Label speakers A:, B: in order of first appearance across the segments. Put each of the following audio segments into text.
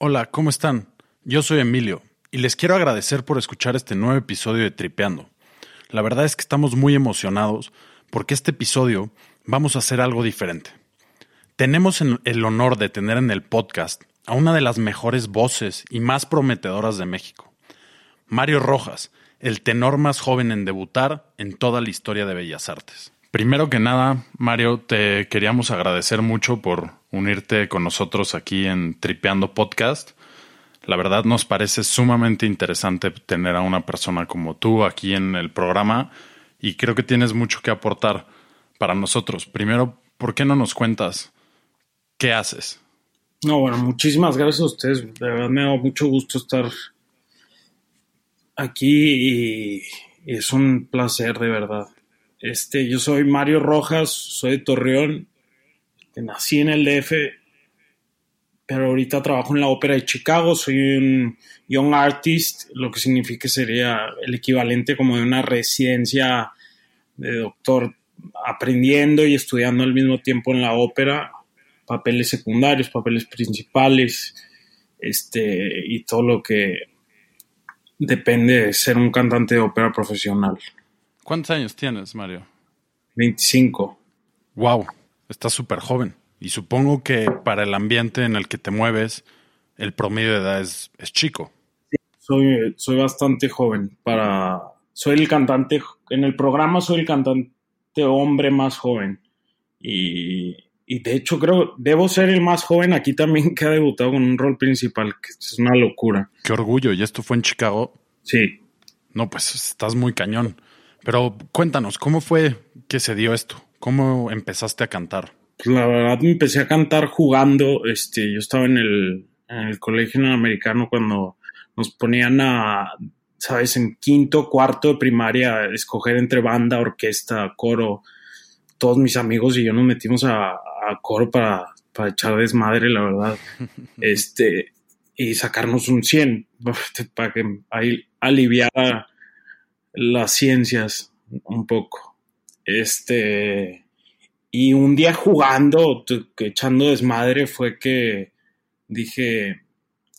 A: Hola, ¿cómo están? Yo soy Emilio y les quiero agradecer por escuchar este nuevo episodio de Tripeando. La verdad es que estamos muy emocionados porque este episodio vamos a hacer algo diferente. Tenemos el honor de tener en el podcast a una de las mejores voces y más prometedoras de México, Mario Rojas, el tenor más joven en debutar en toda la historia de Bellas Artes. Primero que nada, Mario, te queríamos agradecer mucho por unirte con nosotros aquí en Tripeando Podcast. La verdad nos parece sumamente interesante tener a una persona como tú aquí en el programa y creo que tienes mucho que aportar para nosotros. Primero, ¿por qué no nos cuentas qué haces?
B: No, bueno, muchísimas gracias a ustedes. De verdad me da mucho gusto estar aquí y, es un placer, de verdad. Este, yo soy Mario Rojas, soy de Torreón, nací en el DF, pero ahorita trabajo en la Ópera de Chicago, soy un young artist, lo que significa sería el equivalente como de una residencia de doctor aprendiendo y estudiando al mismo tiempo en la ópera, papeles secundarios, papeles principales, este, y todo lo que depende de ser un cantante de ópera profesional.
A: ¿Cuántos años tienes, Mario?
B: 25.
A: Wow, estás súper joven. Y supongo que para el ambiente en el que te mueves, el promedio de edad es, es chico.
B: Sí, soy, soy bastante joven. Para, soy el cantante, en el programa soy el cantante hombre más joven. Y, y de hecho creo, debo ser el más joven aquí también que ha debutado con un rol principal, que es una locura.
A: Qué orgullo. ¿Y esto fue en Chicago?
B: Sí.
A: No, pues estás muy cañón. Pero cuéntanos, ¿cómo fue que se dio esto? ¿Cómo empezaste a cantar?
B: Pues la verdad me empecé a cantar jugando. Este, yo estaba en el, en el colegio americano cuando nos ponían a, sabes, en quinto, cuarto de primaria, a escoger entre banda, orquesta, coro. Todos mis amigos y yo nos metimos a, a coro para, para echar desmadre, la verdad. este, y sacarnos un 100 para que ahí aliviara las ciencias un poco. Este, y un día jugando, echando desmadre, fue que dije,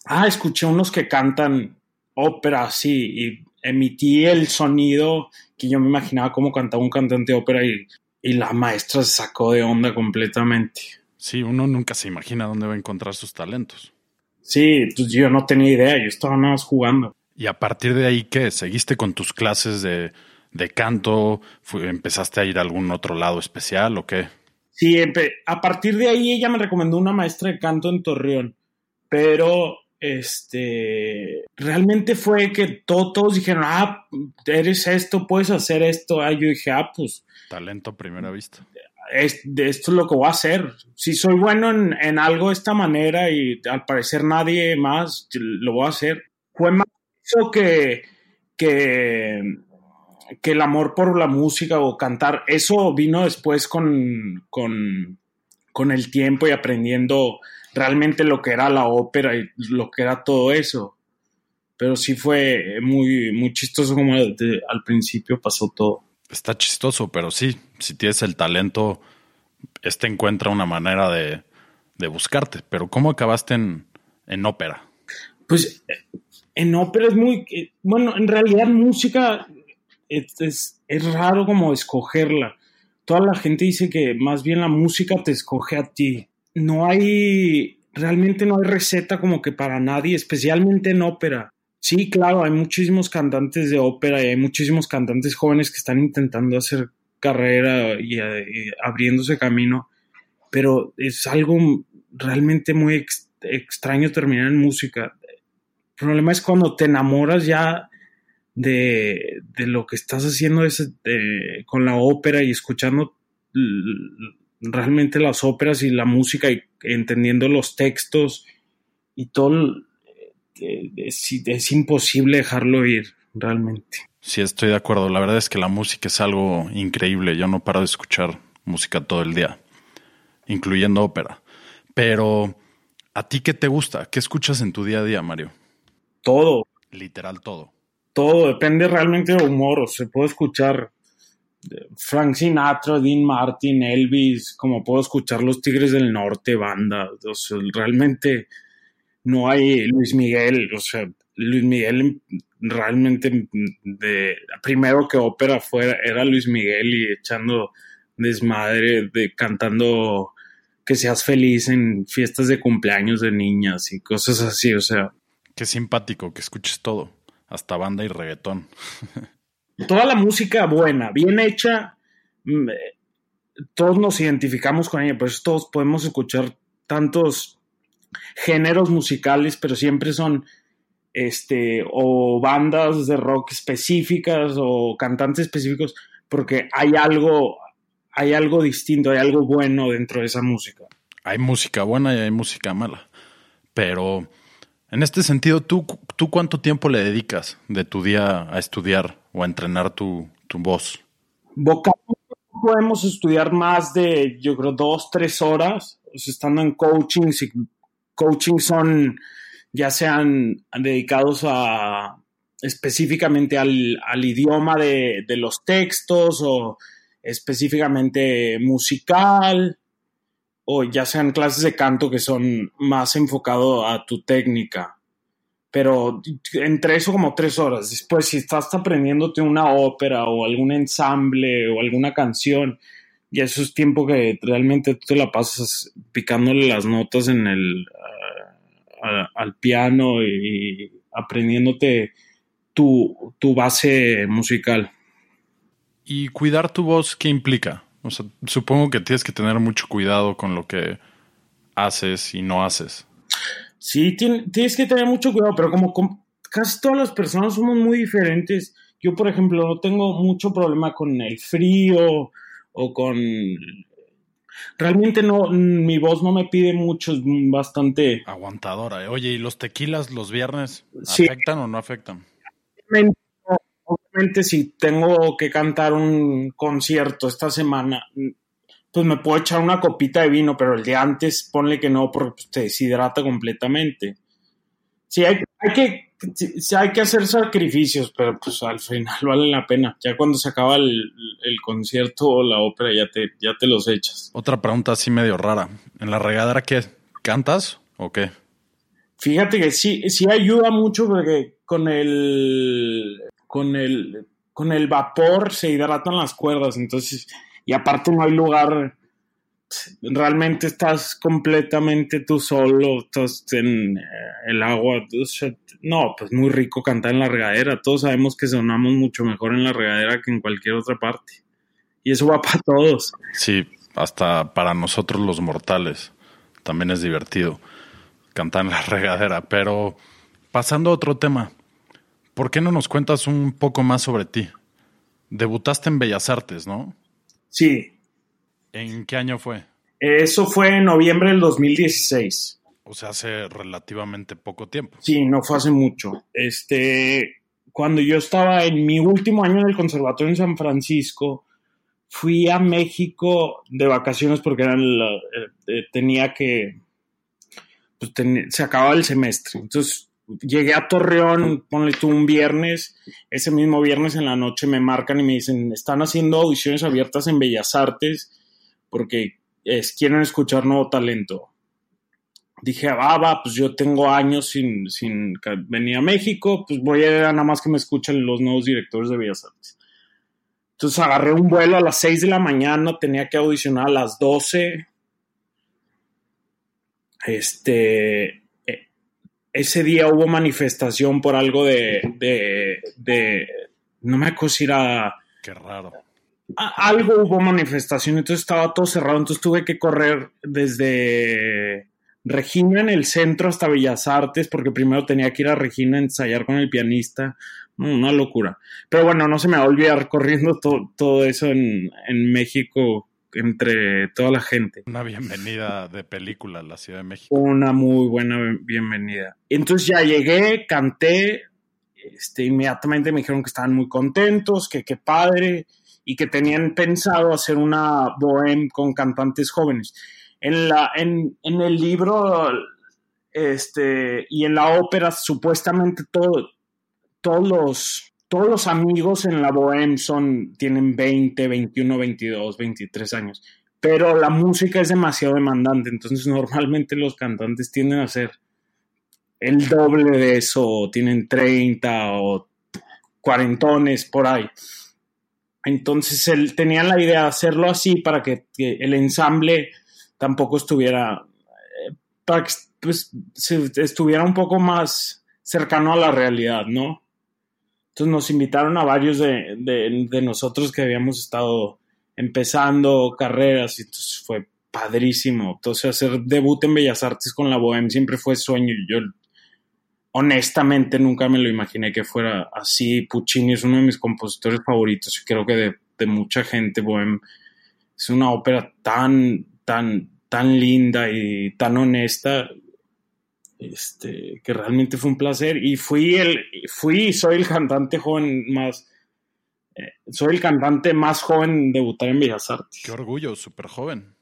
B: ah, escuché unos que cantan ópera así, y emití el sonido que yo me imaginaba como cantaba un cantante de ópera y, y la maestra se sacó de onda completamente.
A: Sí, uno nunca se imagina dónde va a encontrar sus talentos.
B: Sí, pues yo no tenía idea, yo estaba nada más jugando.
A: Y a partir de ahí, ¿qué? ¿Seguiste con tus clases de, de canto? ¿Empezaste a ir a algún otro lado especial o qué?
B: Sí, a partir de ahí ella me recomendó una maestra de canto en Torreón, pero este realmente fue que todos dijeron, ah, eres esto, puedes hacer esto. Ah, yo dije, ah, pues.
A: Talento a primera vista.
B: Es, de esto es lo que voy a hacer. Si soy bueno en, en algo de esta manera y al parecer nadie más, lo voy a hacer. Fue más eso que, que, que el amor por la música o cantar, eso vino después con, con, con el tiempo y aprendiendo realmente lo que era la ópera y lo que era todo eso. Pero sí fue muy, muy chistoso como de, al principio pasó todo.
A: Está chistoso, pero sí, si tienes el talento, este encuentra una manera de, de buscarte. Pero ¿cómo acabaste en, en ópera?
B: Pues en ópera es muy, bueno, en realidad música es, es, raro como escogerla. Toda la gente dice que más bien la música te escoge a ti. No hay, realmente no hay receta como que para nadie, especialmente en ópera. Sí, claro, hay muchísimos cantantes de ópera y hay muchísimos cantantes jóvenes que están intentando hacer carrera y, y abriéndose camino, pero es algo realmente muy ex, extraño terminar en música el problema es cuando te enamoras ya de, de lo que estás haciendo es, de, con la ópera y escuchando realmente las óperas y la música y entendiendo los textos y todo, eh, es, es imposible dejarlo ir, realmente.
A: Sí, estoy de acuerdo. La verdad es que la música es algo increíble. Yo no paro de escuchar música todo el día, incluyendo ópera. Pero, ¿a ti qué te gusta? ¿Qué escuchas en tu día a día, Mario?
B: Todo.
A: Literal todo.
B: Todo, depende realmente del humor. O se puede escuchar Frank Sinatra, Dean Martin, Elvis, como puedo escuchar los Tigres del Norte, banda. O sea, realmente no hay Luis Miguel. O sea, Luis Miguel realmente de primero que ópera fuera era Luis Miguel y echando desmadre de cantando que seas feliz en fiestas de cumpleaños de niñas y cosas así, o sea.
A: Qué simpático que escuches todo, hasta banda y reggaetón.
B: Toda la música buena, bien hecha, mm, todos nos identificamos con ella, por eso todos podemos escuchar tantos géneros musicales, pero siempre son este, o bandas de rock específicas o cantantes específicos, porque hay algo, hay algo distinto, hay algo bueno dentro de esa música.
A: Hay música buena y hay música mala. Pero en este sentido, ¿tú, tú cuánto tiempo le dedicas de tu día a estudiar o a entrenar tu, tu voz?
B: Vocalmente podemos estudiar más de, yo creo, dos, tres horas, estando en coaching. Coaching son ya sean dedicados a específicamente al, idioma de, los textos o específicamente musical o ya sean clases de canto que son más enfocado a tu técnica. Pero entre eso como tres horas. Después, si estás aprendiéndote una ópera o algún ensamble o alguna canción, ya eso es tiempo que realmente tú te la pasas picándole las notas en el, al piano y, aprendiéndote tu, base musical.
A: ¿Y cuidar tu voz qué implica? O sea, supongo que tienes que tener mucho cuidado con lo que haces y no haces.
B: Sí, tienes que tener mucho cuidado, pero como, como casi todas las personas somos muy diferentes. Yo, por ejemplo, no tengo mucho problema con el frío o con Realmente no, mi voz no me pide mucho, es bastante...
A: Aguantadora. Oye, ¿y los tequilas los viernes afectan o no afectan?
B: Obviamente, si tengo que cantar un concierto esta semana, pues me puedo echar una copita de vino, pero el de antes ponle que no, porque te deshidrata completamente. Sí, hay, hay que sí, hay que hacer sacrificios, pero pues al final vale la pena. Ya cuando se acaba el, concierto o la ópera, ya te, ya te los echas.
A: Otra pregunta así medio rara. ¿En la regadera qué? ¿Cantas o qué?
B: Fíjate que sí, sí ayuda mucho porque con el, con el, con el vapor se hidratan las cuerdas, entonces, y aparte no hay lugar realmente estás completamente tú solo, estás en eh, el agua. No, pues muy rico cantar en la regadera. Todos sabemos que sonamos mucho mejor en la regadera que en cualquier otra parte. Y eso va para todos.
A: Sí, hasta para nosotros los mortales. También es divertido cantar en la regadera. Pero pasando a otro tema, ¿por qué no nos cuentas un poco más sobre ti? Debutaste en Bellas Artes, ¿no?
B: Sí,
A: ¿En qué año fue?
B: Eso fue en noviembre del 2016.
A: O sea, hace relativamente poco tiempo.
B: Sí, no fue hace mucho. Este, cuando yo estaba en mi último año en el conservatorio en San Francisco, fui a México de vacaciones porque eran eh, eh, tenía que pues, se acababa el semestre. Entonces llegué a Torreón, ponle tú un viernes, ese mismo viernes en la noche me marcan y me dicen, están haciendo audiciones abiertas en Bellas Artes porque quieren escuchar nuevo talento. Dije, ah, va, pues yo tengo años sin, sin venir a México, pues voy a nada más que me escuchen los nuevos directores de Bellas Artes. Entonces agarré un vuelo a las 6 de la mañana, tenía que audicionar a las 12. Este, ese día hubo manifestación por algo de, de, de no me acuerdo si era...
A: Qué raro.
B: algo hubo manifestación, entonces estaba todo cerrado, entonces tuve que correr desde Regina en el centro hasta Bellas Artes, porque primero tenía que ir a Regina a ensayar con el pianista, una locura. Pero bueno, no se me va a olvidar corriendo todo eso en, México, entre toda la gente.
A: Una bienvenida de película a la Ciudad de México.
B: Una muy buena bienvenida. Entonces ya llegué, canté, este, inmediatamente me dijeron que estaban muy contentos, que qué padre, y que tenían pensado hacer una bohem con cantantes jóvenes. En, la, en, en el libro este, y en la ópera, supuestamente todo, todos los todos los amigos en la Bohem son, tienen 20, 21, 22, 23 años, pero la música es demasiado demandante, entonces normalmente los cantantes tienden a ser el doble de eso, tienen 30 o cuarentones por ahí. Entonces él tenía la idea de hacerlo así para que, el ensamble tampoco estuviera, eh, para que pues, estuviera un poco más cercano a la realidad, ¿no? Entonces nos invitaron a varios de, de, nosotros que habíamos estado empezando carreras y entonces fue padrísimo. Entonces hacer debut en Bellas Artes con la Bohem siempre fue sueño y yo honestamente nunca me lo imaginé que fuera así. Puccini es uno de mis compositores favoritos y creo que de, mucha gente Bohem es una ópera tan, tan, tan linda y tan honesta este, que realmente fue un placer y fui el, fui, soy el cantante joven más, eh, soy el cantante más joven en debutar en Bellas Artes.
A: Qué orgullo, súper joven.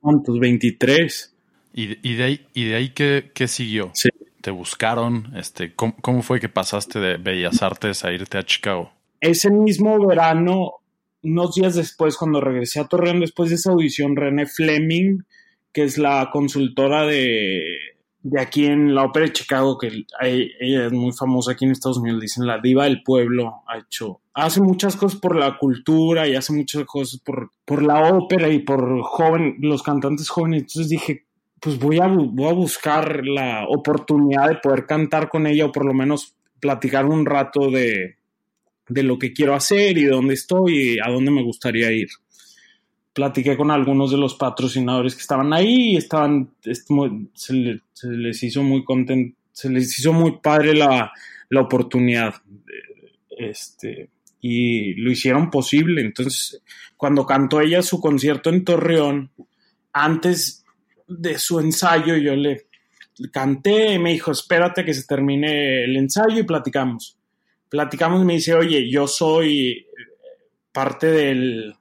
B: ¿Cuántos? 23.
A: ¿Y, y de ahí, y de ahí qué, qué siguió?
B: Sí.
A: ¿Te buscaron? Este, ¿cómo, ¿Cómo fue que pasaste de Bellas Artes a irte a Chicago?
B: Ese mismo verano, unos días después, cuando regresé a Torreón, después de esa audición, René Fleming, que es la consultora de de aquí en la ópera de Chicago, que ella es muy famosa aquí en Estados Unidos, dicen la diva del pueblo, ha hecho, hace muchas cosas por la cultura y hace muchas cosas por, por la ópera y por joven, los cantantes jóvenes. Entonces dije, pues voy a, voy a buscar la oportunidad de poder cantar con ella o por lo menos platicar un rato de, de lo que quiero hacer y dónde estoy y a dónde me gustaría ir platiqué con algunos de los patrocinadores que estaban ahí y estaban, se, les hizo muy se les hizo muy padre la, la oportunidad. Este, y lo hicieron posible. Entonces, cuando cantó ella su concierto en Torreón, antes de su ensayo, yo le canté y me dijo, espérate que se termine el ensayo y platicamos. Platicamos y me dice, oye, yo soy parte del,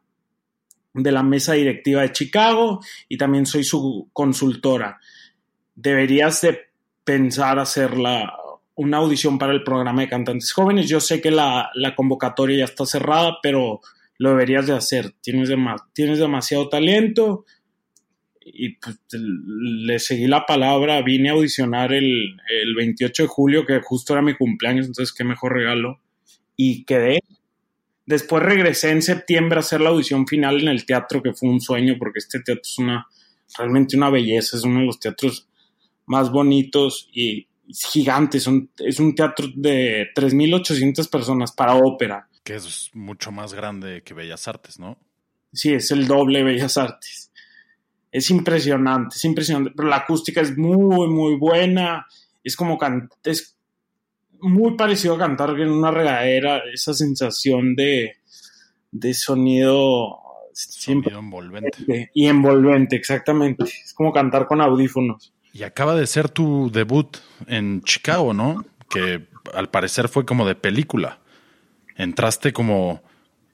B: de la mesa directiva de Chicago y también soy su consultora. Deberías de pensar hacer una audición para el programa de cantantes jóvenes. Yo sé que la, convocatoria ya está cerrada, pero lo deberías de hacer. Tienes, tienes demasiado talento y pues, le seguí la palabra. Vine a audicionar el, el 28 de julio, que justo era mi cumpleaños, entonces qué mejor regalo. Y quedé Después regresé en septiembre a hacer la audición final en el teatro, que fue un sueño, porque este teatro es una, realmente una belleza, es uno de los teatros más bonitos y gigante, es un, es un teatro de 3.800 personas para ópera.
A: Que es mucho más grande que Bellas Artes, ¿no?
B: Sí, es el doble de Bellas Artes. Es impresionante, es impresionante, pero la acústica es muy, muy buena, es como, es muy parecido a cantar en una regadera, esa sensación de, de sonido
A: siempre envolvente.
B: Y envolvente, exactamente. Es como cantar con audífonos.
A: Y acaba de ser tu debut en Chicago, ¿no? Que al parecer fue como de película. Entraste como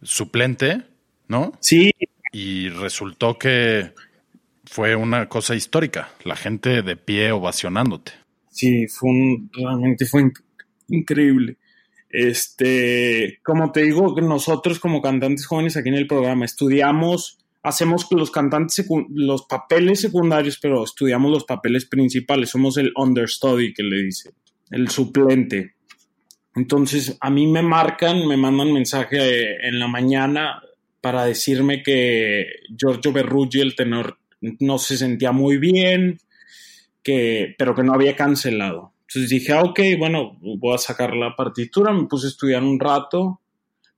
A: suplente, ¿no?
B: Sí.
A: Y resultó que fue una cosa histórica. La gente de pie ovacionándote.
B: Sí, fue un, realmente fue increíble. Este, como te digo, nosotros como cantantes jóvenes aquí en el programa estudiamos, hacemos los cantantes, los papeles secundarios, pero estudiamos los papeles principales. Somos el understudy que le dice, el suplente. Entonces, a mí me marcan, me mandan mensaje en la mañana para decirme que Giorgio Berruggi, el tenor, no se sentía muy bien, que, pero que no había cancelado. Entonces dije, ah, ok, bueno, voy a sacar la partitura, me puse a estudiar un rato.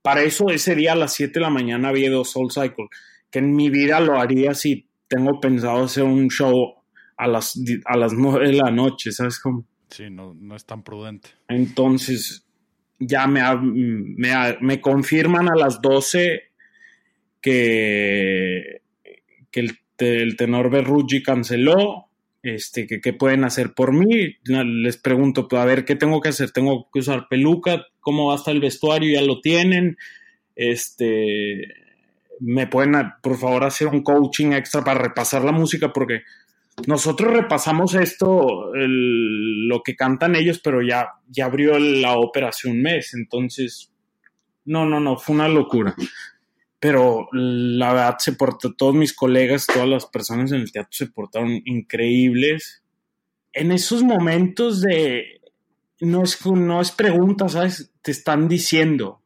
B: Para eso ese día a las 7 de la mañana había dos Soul Cycle, que en mi vida lo haría si tengo pensado hacer un show a las, a las 9 de la noche, ¿sabes cómo?
A: Sí, no, no es tan prudente.
B: Entonces, ya me, me, me confirman a las 12 que, que el, el tenor Berrucci canceló, este, que qué pueden hacer por mí. Les pregunto, pues, a ver, ¿qué tengo que hacer? ¿Tengo que usar peluca? ¿Cómo va hasta el vestuario? ¿Ya lo tienen? Este, ¿me pueden, por favor, hacer un coaching extra para repasar la música? Porque nosotros repasamos esto, lo que cantan ellos, pero ya, ya abrió la ópera hace un mes, entonces, no, no, no, fue una locura. Pero la verdad se portó, todos mis colegas, todas las personas en el teatro se portaron increíbles. En esos momentos de, no es, no es pregunta, ¿sabes? Te están diciendo.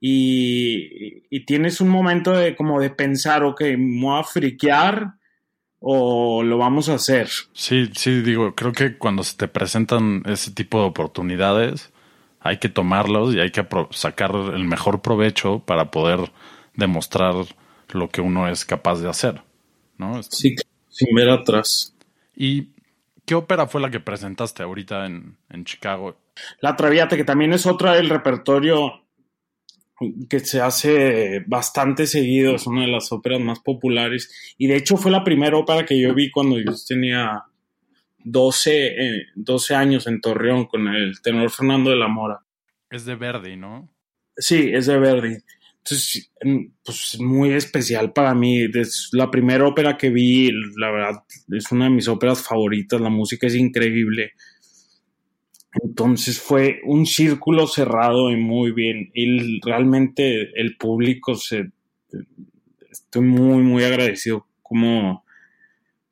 B: Y, y tienes un momento de como de pensar, ok, me voy a friquear, o lo vamos a hacer.
A: Sí, sí, digo, creo que cuando se te presentan ese tipo de oportunidades, hay que tomarlos y hay que sacar el mejor provecho para poder demostrar lo que uno es capaz de hacer, ¿no?
B: Sí, sin ver atrás.
A: ¿Y qué ópera fue la que presentaste ahorita en, en Chicago?
B: La Traviata, que también es otra del repertorio que se hace bastante seguido, es una de las óperas más populares y de hecho fue la primera ópera que yo vi cuando yo tenía 12, eh, 12 años en Torreón con el tenor Fernando de la Mora.
A: Es de Verdi, ¿no?
B: Sí, es de Verdi. Entonces, pues muy especial para mí. Es la primera ópera que vi, la verdad, es una de mis óperas favoritas. La música es increíble. Entonces fue un círculo cerrado y muy bien. Y realmente el público se. Estoy muy, muy agradecido cómo,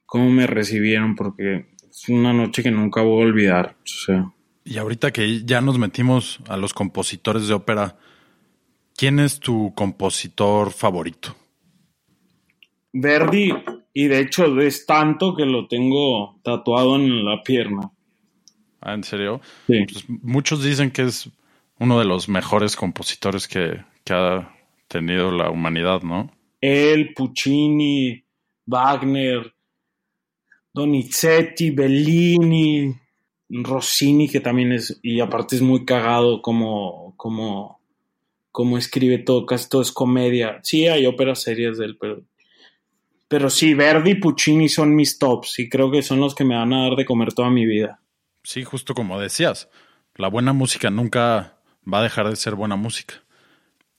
B: cómo me recibieron, porque es una noche que nunca voy a olvidar. O sea.
A: Y ahorita que ya nos metimos a los compositores de ópera, ¿quién es tu compositor favorito?
B: Verdi, y de hecho es tanto que lo tengo tatuado en la pierna.
A: Ah, ¿en serio?
B: Sí.
A: Pues muchos dicen que es uno de los mejores compositores que, que ha tenido la humanidad, ¿no?
B: Él, Puccini, Wagner, Donizetti, Bellini, Rossini, que también es, y aparte es muy cagado como, como, como escribe todo, casi todo es comedia. Sí, hay óperas serias de él, pero, pero sí, Verdi y Puccini son mis tops y creo que son los que me van a dar de comer toda mi vida.
A: Sí, justo como decías, la buena música nunca va a dejar de ser buena música.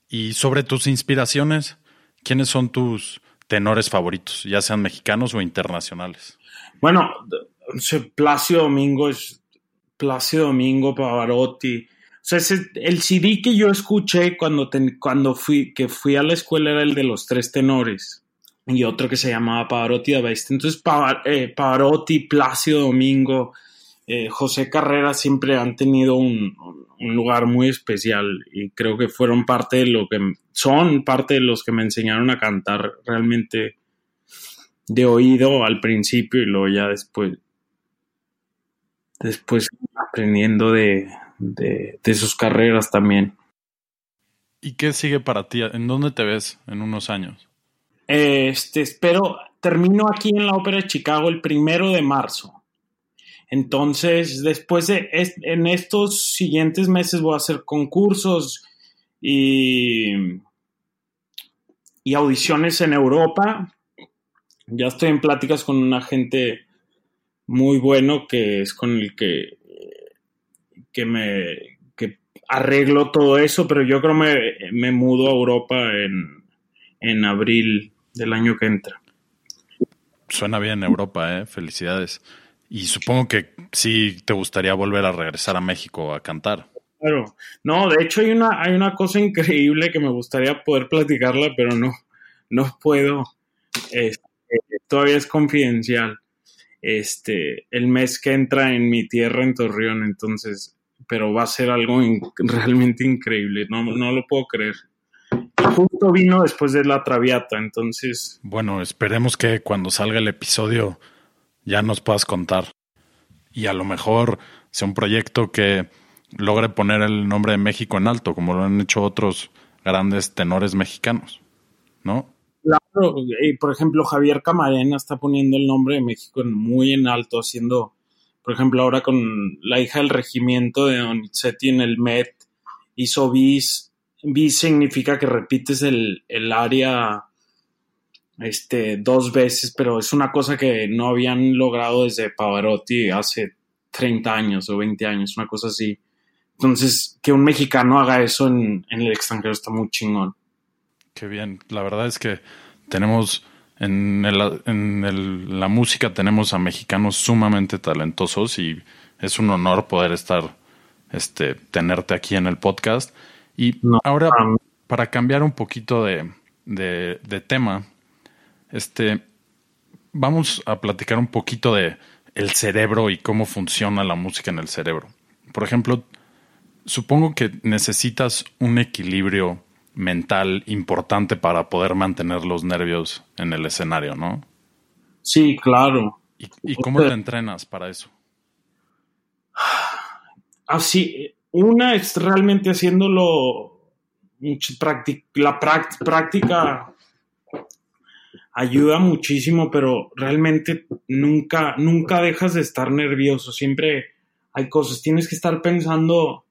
A: Y sobre tus inspiraciones, ¿quiénes son tus tenores favoritos, ya sean mexicanos o internacionales?
B: Bueno, Plácido Domingo es Plácido Domingo, Pavarotti. O sea, el CD que yo escuché cuando, cuando fui, que fui a la escuela era el de los tres tenores y otro que se llamaba Pavarotti da Best. Entonces, eh, Pavarotti, Plácido Domingo, eh, José Carrera siempre han tenido un, un, lugar muy especial y creo que fueron parte de lo que son parte de los que me enseñaron a cantar realmente de oído al principio y luego ya después después aprendiendo de, de, de sus carreras también.
A: ¿Y qué sigue para ti? ¿En dónde te ves en unos años?
B: Este, espero, termino aquí en la Ópera de Chicago el primero de marzo. Entonces, después de, en estos siguientes meses voy a hacer concursos y, y audiciones en Europa. Ya estoy en pláticas con un agente muy bueno que es con el que, que me que arreglo todo eso, pero yo creo me, me mudo a Europa en, en abril del año que entra.
A: Suena bien Europa, ¿eh? Felicidades. Y supongo que sí te gustaría volver a regresar a México a cantar.
B: Claro. No, de hecho hay una, hay una cosa increíble que me gustaría poder platicarla, pero no, no puedo. Este, todavía es confidencial. Este, el mes que entra en mi tierra en Torreón, entonces, pero va a ser algo realmente increíble. No, no lo puedo creer. Y justo vino después de la Traviata, entonces.
A: Bueno, esperemos que cuando salga el episodio ya nos puedas contar. Y a lo mejor sea un proyecto que logre poner el nombre de México en alto, como lo han hecho otros grandes tenores mexicanos, ¿no?
B: Claro, por ejemplo, Javier Camarena está poniendo el nombre de México muy en alto, haciendo, por ejemplo, ahora con la hija del regimiento de Donizetti en el Met, hizo bis. Bis significa que repites el, el área este, dos veces, pero es una cosa que no habían logrado desde Pavarotti hace 30 años o 20 años, una cosa así. Entonces, que un mexicano haga eso en, en el extranjero está muy chingón.
A: Qué bien. La verdad es que tenemos en, el- en el- la música tenemos a mexicanos sumamente talentosos y es un honor poder estar, este, tenerte aquí en el podcast. Y
B: No,
A: ahora,
B: um,
A: para cambiar un poquito de, de- de tema, este, vamos a platicar un poquito de el cerebro y cómo funciona la música en el cerebro. Por ejemplo, supongo que necesitas un equilibrio mental importante para poder mantener los nervios en el escenario, ¿no?
B: Sí, claro.
A: ¿Y, y cómo te entrenas para eso?
B: Así, una es realmente haciéndolo, la práctica ayuda muchísimo, pero realmente nunca, nunca dejas de estar nervioso. Siempre hay cosas, tienes que estar pensando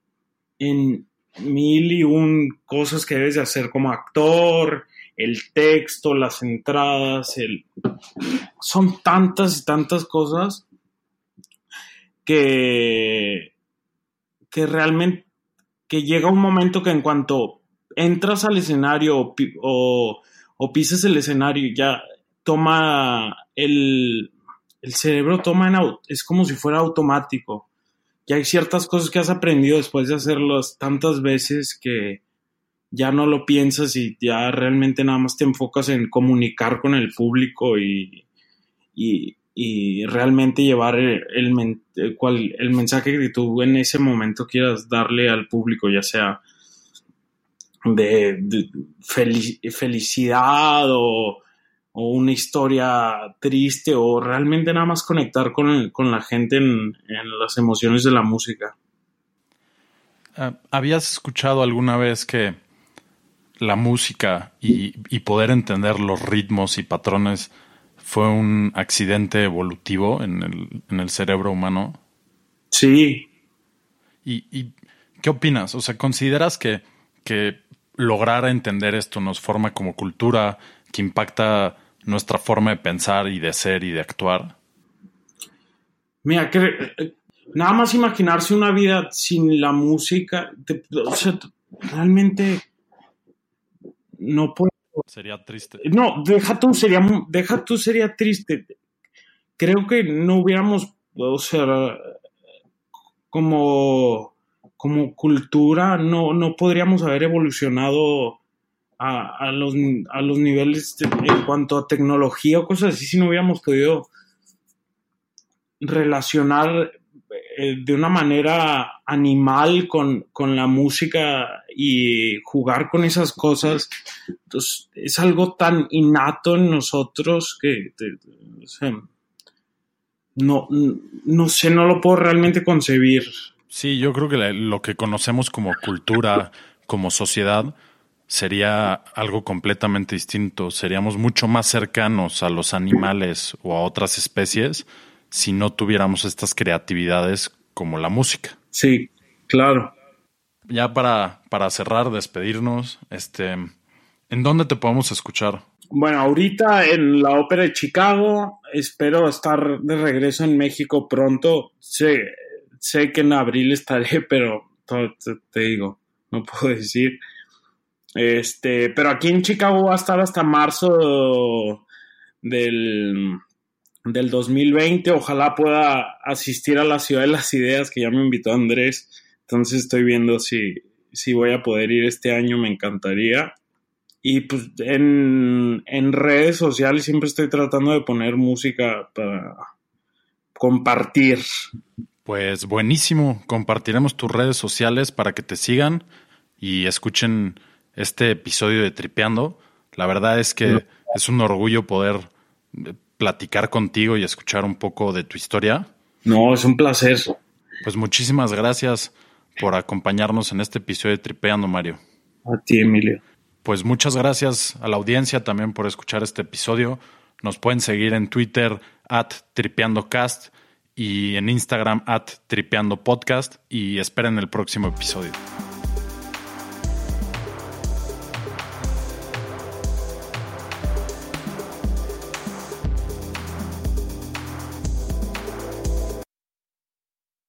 B: en mil y un cosas que debes de hacer como actor, el texto, las entradas, el... son tantas y tantas cosas que, que realmente que llega un momento que en cuanto entras al escenario o, o, o pisas el escenario ya toma el, el cerebro toma en es como si fuera automático y hay ciertas cosas que has aprendido después de hacerlas tantas veces que ya no lo piensas y ya realmente nada más te enfocas en comunicar con el público y, y, y realmente llevar el, el cual- el mensaje que tú en ese momento quieras darle al público, ya sea de, de felic- felicidad o, o una historia triste o realmente nada más conectar con, el- con la gente en, en las emociones de la música.
A: Ah, ¿Habías escuchado alguna vez que la música y, y poder entender los ritmos y patrones fue un accidente evolutivo en el, en el cerebro humano?
B: Sí,
A: ¿Y, y qué opinas? O sea, ¿consideras que, que lograr entender esto nos forma como cultura, que impacta nuestra forma de pensar y de ser y de actuar?
B: Mira, que, eh, nada más imaginarse una vida sin la música, te- o sea, realmente no puedo.
A: Sería triste.
B: No, deja tú, sería, deja tú, sería triste. Creo que no hubiéramos, o sea, como, como cultura, no, no podríamos haber evolucionado a, a los, a los niveles en cuanto a tecnología o cosas así si no hubiéramos podido relacionar eh, de una manera animal con, con la música y jugar con esas cosas. Entonces, es algo tan innato en nosotros que no, no sé, no lo puedo realmente concebir.
A: Sí, yo creo que lo que conocemos como cultura, como sociedad, sería algo completamente distinto. Seríamos mucho más cercanos a los animales o a otras especies si no tuviéramos estas creatividades como la música.
B: Sí, claro.
A: Ya para, para cerrar, despedirnos, este, ¿en dónde te podemos escuchar?
B: Bueno, ahorita en la Ópera de Chicago, espero estar de regreso en México pronto. Sé, sé que en abril estaré, pero te, te digo, no puedo decir. Este, pero aquí en Chicago va a estar hasta marzo del, del 2020. Ojalá pueda asistir a la Ciudad de las Ideas, que ya me invitó Andrés. Entonces estoy viendo si, si voy a poder ir este año, me encantaría. Y pues en, en redes sociales siempre estoy tratando de poner música para compartir.
A: Pues buenísimo, compartiremos tus redes sociales para que te sigan y escuchen este episodio de Tripeando. La verdad es que es un orgullo poder eh, platicar contigo y escuchar un poco de tu historia.
B: No, es un placer.
A: Pues muchísimas gracias por acompañarnos en este episodio de Tripeando, Mario.
B: A ti, Emilio.
A: Pues muchas gracias a la audiencia también por escuchar este episodio. Nos pueden seguir en Twitter at tripeandocast y en Instagram at tripeandopodcast y esperen el próximo episodio.